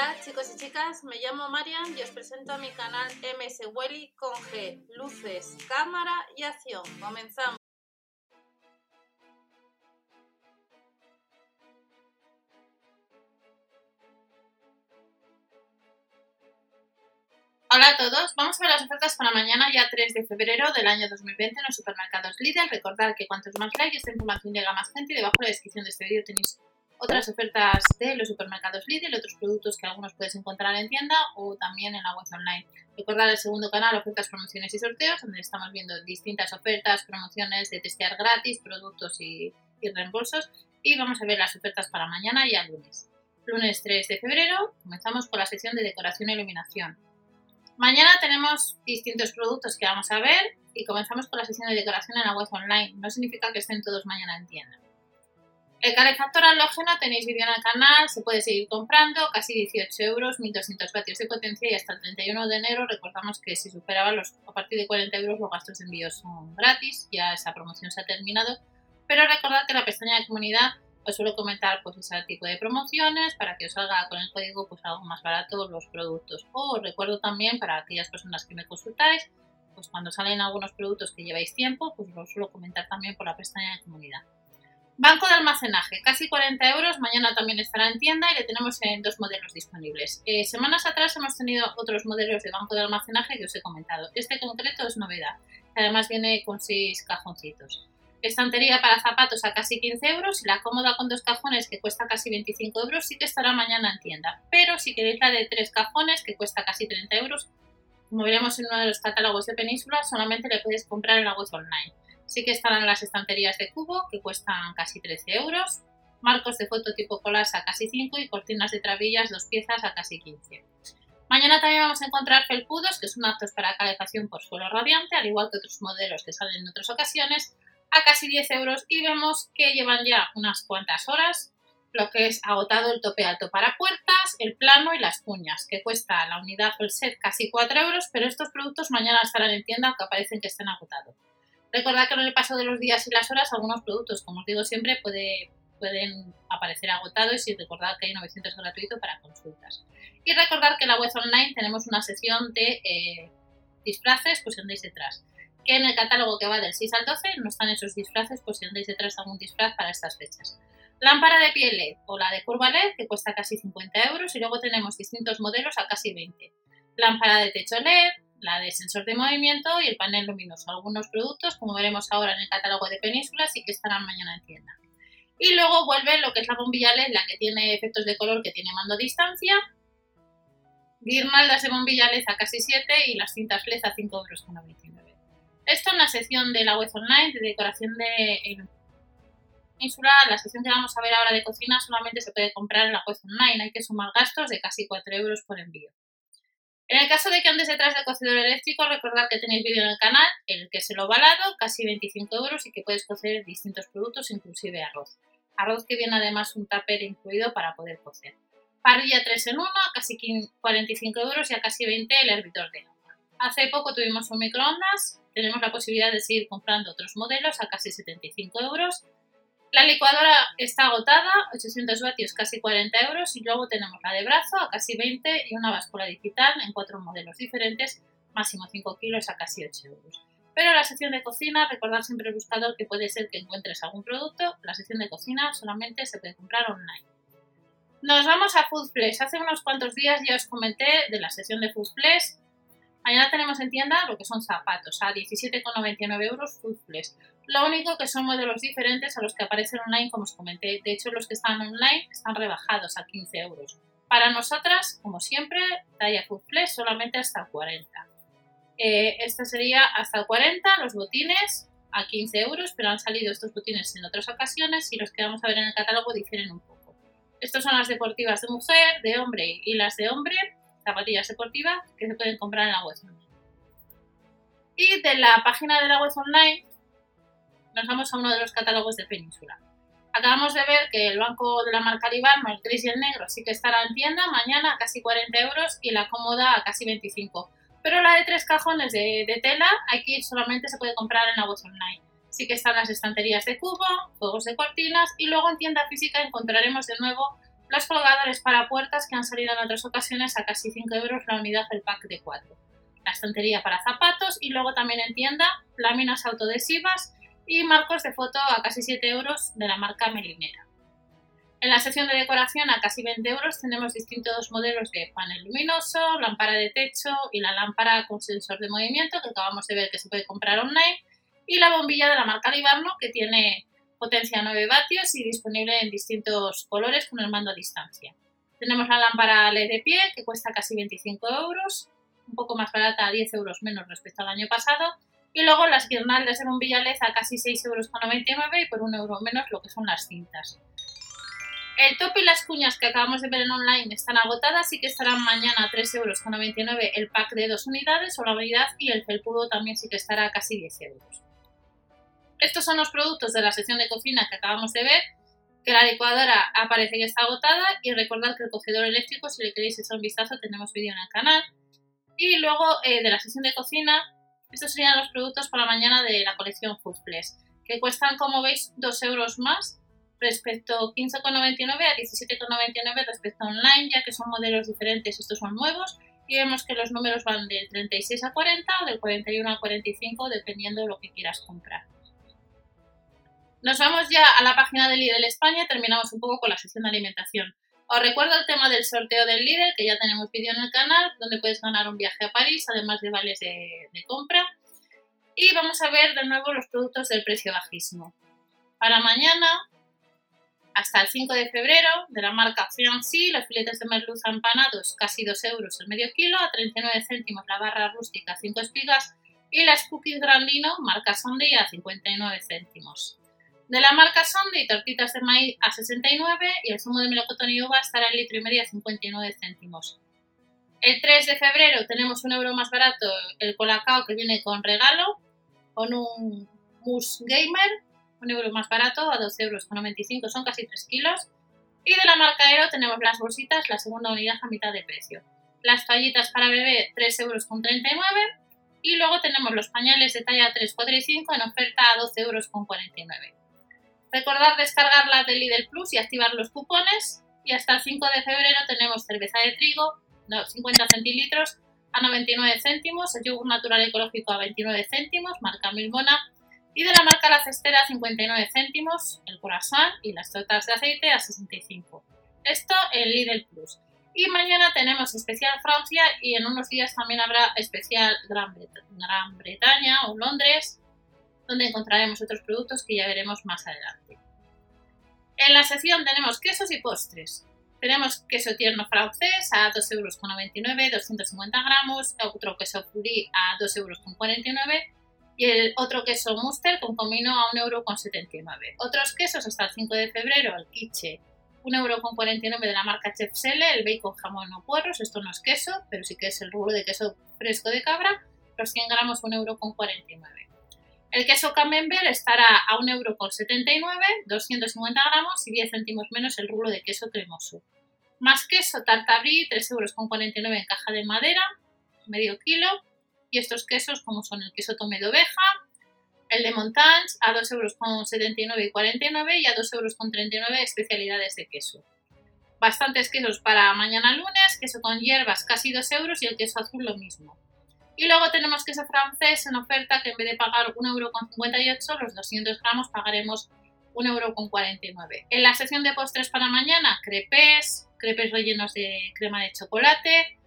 Hola chicos y chicas, me llamo Marian y os presento a mi canal MS Welly con G, luces, cámara y acción. Comenzamos. Hola a todos, vamos a ver las ofertas para mañana, ya 3 de febrero del año 2020 en los supermercados Lidl. Recordad que cuantos más likes, esta información llega a más gente y debajo en la descripción de este vídeo tenéis otras ofertas de los supermercados Lidl, otros productos que algunos puedes encontrar en tienda o también en la web online. Recordad el segundo canal, ofertas, promociones y sorteos, donde estamos viendo distintas ofertas, promociones de testear gratis, productos y, reembolsos. Y vamos a ver las ofertas para mañana y el lunes. Lunes 3 de febrero comenzamos con la sección de decoración e iluminación. Mañana tenemos distintos productos que vamos a ver y comenzamos con la sección de decoración en la web online. No significa que estén todos mañana en tienda. El calefactor halógeno tenéis vídeo en el canal, se puede seguir comprando, casi 18 euros, 1200 vatios de potencia y hasta el 31 de enero recordamos que si superaba los, a partir de 40 euros los gastos de envío son gratis, ya esa promoción se ha terminado, pero recordad que la pestaña de comunidad os suelo comentar pues ese tipo de promociones para que os salga con el código pues algo más barato los productos. O recuerdo también para aquellas personas que me consultáis, pues cuando salen algunos productos que lleváis tiempo, pues os suelo comentar también por la pestaña de comunidad. Banco de almacenaje, casi 40 euros, mañana también estará en tienda y le tenemos en dos modelos disponibles. Eh, semanas atrás hemos tenido otros modelos de banco de almacenaje que os he comentado. Este concreto es novedad, además viene con seis cajoncitos. Estantería para zapatos a casi 15 euros y la cómoda con dos cajones que cuesta casi 25 euros sí que estará mañana en tienda. Pero si queréis la de tres cajones que cuesta casi 30 euros, como veremos en uno de los catálogos de Península, solamente le puedes comprar en la web online. Sí que estarán las estanterías de cubo, que cuestan casi 13 euros, marcos de foto tipo colas a casi 5 y cortinas de trabillas, dos piezas a casi 15. Mañana también vamos a encontrar felpudos, que son aptos para calefacción por suelo radiante, al igual que otros modelos que salen en otras ocasiones, a casi 10 euros y vemos que llevan ya unas cuantas horas lo que es agotado el tope alto para puertas, el plano y las cuñas, que cuesta la unidad o el set casi 4 euros, pero estos productos mañana estarán en tienda aunque aparecen que estén agotados. Recordad que en el paso de los días y las horas algunos productos, como os digo siempre, pueden aparecer agotados y recordad que hay 900 gratuito para consultas. Y recordad que en la web online tenemos una sección de eh, disfraces, pues si andáis detrás. Que en el catálogo que va del 6 al 12 no están esos disfraces, pues si andáis detrás algún disfraz para estas fechas. Lámpara de piel LED o la de curva LED que cuesta casi 50 euros y luego tenemos distintos modelos a casi 20. Lámpara de techo LED, la de sensor de movimiento y el panel luminoso. Algunos productos, como veremos ahora en el catálogo de Península, sí que estarán mañana en tienda. Y luego vuelve lo que es la bombilla LED, la que tiene efectos de color, que tiene mando a distancia, guirnaldas de bombilla LED a casi 7 y las cintas LED a 5,99 euros. Esto en la sección de la web online de decoración de Península, la sección que vamos a ver ahora de cocina solamente se puede comprar en la web online, hay que sumar gastos de casi 4 euros por envío. En el caso de que andes detrás del cocedor eléctrico, recordad que tenéis vídeo en el canal en el que se lo balado, casi 25 euros y que puedes cocer distintos productos, inclusive arroz. Arroz que viene además un tupper incluido para poder cocer. Parrilla 3 en 1, casi 45 euros y a casi 20 el hervidor de agua. Hace poco tuvimos un microondas, tenemos la posibilidad de seguir comprando otros modelos a casi 75 euros la licuadora está agotada, 800 vatios, casi 40 euros, y luego tenemos la de brazo a casi 20 y una báscula digital en cuatro modelos diferentes, máximo 5 kilos a casi 8 euros. Pero la sección de cocina, recordad siempre el buscador que puede ser que encuentres algún producto, la sección de cocina solamente se puede comprar online. Nos vamos a Foodflex. Hace unos cuantos días ya os comenté de la sección de Foodflex. Mañana tenemos en tienda lo que son zapatos a 17,99 euros Foodflex. Lo único que son modelos diferentes a los que aparecen online, como os comenté. De hecho, los que están online están rebajados a 15 euros. Para nosotras, como siempre, talla Flex solamente hasta 40. Eh, este sería hasta 40, los botines a 15 euros, pero han salido estos botines en otras ocasiones y los que vamos a ver en el catálogo difieren un poco. Estos son las deportivas de mujer, de hombre y las de hombre, zapatillas deportivas que se pueden comprar en la web online. Y de la página de la web online nos vamos a uno de los catálogos de Península. Acabamos de ver que el banco de la marca Libarno, el gris y el negro, sí que estará en tienda mañana a casi 40 euros y la cómoda a casi 25. Pero la de tres cajones de, tela, aquí solamente se puede comprar en la web online. Sí que están las estanterías de cubo, juegos de cortinas y luego en tienda física encontraremos de nuevo los colgadores para puertas que han salido en otras ocasiones a casi 5 euros la unidad del pack de 4. La estantería para zapatos y luego también en tienda láminas autoadhesivas y marcos de foto a casi 7 euros de la marca Melinera. En la sección de decoración a casi 20 euros tenemos distintos modelos de panel luminoso, lámpara de techo y la lámpara con sensor de movimiento que acabamos de ver que se puede comprar online y la bombilla de la marca Libarno que tiene potencia 9 vatios y disponible en distintos colores con el mando a distancia. Tenemos la lámpara LED de pie que cuesta casi 25 euros, un poco más barata, a 10 euros menos respecto al año pasado. Y luego las guirnaldas de bombilla LED a casi 6,99 euros y por un euro menos lo que son las cintas. El top y las cuñas que acabamos de ver en online están agotadas y que estarán mañana a 3,99 euros el pack de dos unidades o la unidad y el felpudo también sí que estará a casi 10 euros. Estos son los productos de la sección de cocina que acabamos de ver, que la licuadora aparece que está agotada y recordad que el cocedor eléctrico, si le queréis echar un vistazo, tenemos vídeo en el canal. Y luego eh, de la sección de cocina, estos serían los productos para mañana de la colección Foodplus, que cuestan, como veis, 2 euros más respecto 15,99 a 17,99 respecto a online, ya que son modelos diferentes, estos son nuevos, y vemos que los números van del 36 a 40 o del 41 a 45, dependiendo de lo que quieras comprar. Nos vamos ya a la página de Lidl España, terminamos un poco con la sección de alimentación. Os recuerdo el tema del sorteo del Lidl, que ya tenemos vídeo en el canal, donde puedes ganar un viaje a París, además de vales de, compra. Y vamos a ver de nuevo los productos del precio bajismo. Para mañana, hasta el 5 de febrero, de la marca Fiancy, los filetes de merluza empanados, casi 2 euros el medio kilo, a 39 céntimos la barra rústica, 5 espigas, y las cookies grandino, marca Sunday, a 59 céntimos. De la marca Sunday, tortitas de maíz a 69 y el zumo de melocotón y uva estará en litro y medio a 59 céntimos. El 3 de febrero tenemos un euro más barato el colacao que viene con regalo, con un mousse gamer, un euro más barato a 12 euros con 95, son casi 3 kilos. Y de la marca Aero tenemos las bolsitas, la segunda unidad a mitad de precio. Las toallitas para bebé 3 euros con 39 y luego tenemos los pañales de talla 3, 4 y 5 en oferta a 12 euros con 49. Recordad descargar la de Lidl Plus y activar los cupones. Y hasta el 5 de febrero tenemos cerveza de trigo, 50 centilitros a 99 céntimos, el yogur natural ecológico a 29 céntimos, marca Milmona, y de la marca La Cestera 59 céntimos, el corazón y las tortas de aceite a 65. Esto en Lidl Plus. Y mañana tenemos especial Francia y en unos días también habrá especial Gran, Gran Bretaña o Londres donde encontraremos otros productos que ya veremos más adelante. En la sección tenemos quesos y postres. Tenemos queso tierno francés a 2,99 euros, 250 gramos, otro queso purí a 2,49 euros y el otro queso muster con comino a 1,79 euro. Otros quesos hasta el 5 de febrero, el quiche 1,49 euro de la marca Chef Selle, el bacon jamón o puerros, esto no es queso, pero sí que es el rubro de queso fresco de cabra, los 100 gramos 1,49 euro. El queso camembert estará a 1,79€, 250 gramos y 10 céntimos menos el rublo de queso cremoso. Más queso tartabrí, 3,49€ en caja de madera, medio kilo. Y estos quesos como son el queso tomé de oveja, el de Montagne a 2,79€ y 49 y a 2,39€ especialidades de queso. Bastantes quesos para mañana lunes, queso con hierbas casi 2 euros y el queso azul lo mismo. Y luego tenemos queso francés en oferta que en vez de pagar 1,58€, los 200 gramos pagaremos 1,49€. En la sección de postres para mañana, crepes, crepes rellenos de crema de chocolate,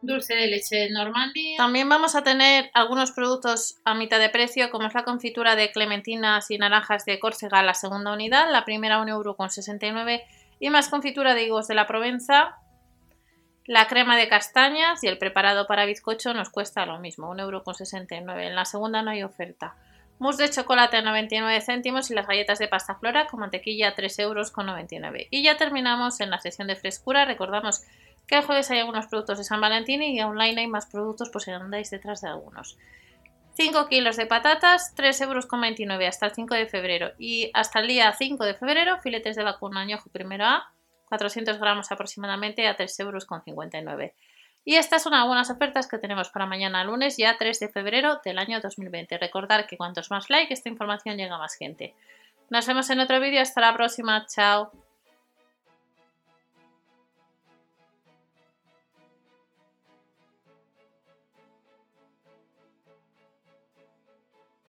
dulce de leche Normandía. También vamos a tener algunos productos a mitad de precio, como es la confitura de clementinas y naranjas de Córcega, la segunda unidad, la primera 1,69€ y más confitura de higos de la Provenza, la crema de castañas y el preparado para bizcocho nos cuesta lo mismo, 1,69€. En la segunda no hay oferta. Mousse de chocolate a 99 céntimos y las galletas de pasta flora con mantequilla a 3,99€. Y ya terminamos en la sección de frescura. Recordamos que el jueves hay algunos productos de San Valentín y online hay más productos por si andáis detrás de algunos. 5 kilos de patatas, 3,29€ hasta el 5 de febrero. Y hasta el día 5 de febrero, filetes de vacuno añojo primero A 400 gramos aproximadamente a 3,59 euros. Y estas son algunas ofertas que tenemos para mañana lunes, ya 3 de febrero del año 2020. Recordar que cuantos más like, esta información llega a más gente. Nos vemos en otro vídeo. Hasta la próxima. Chao.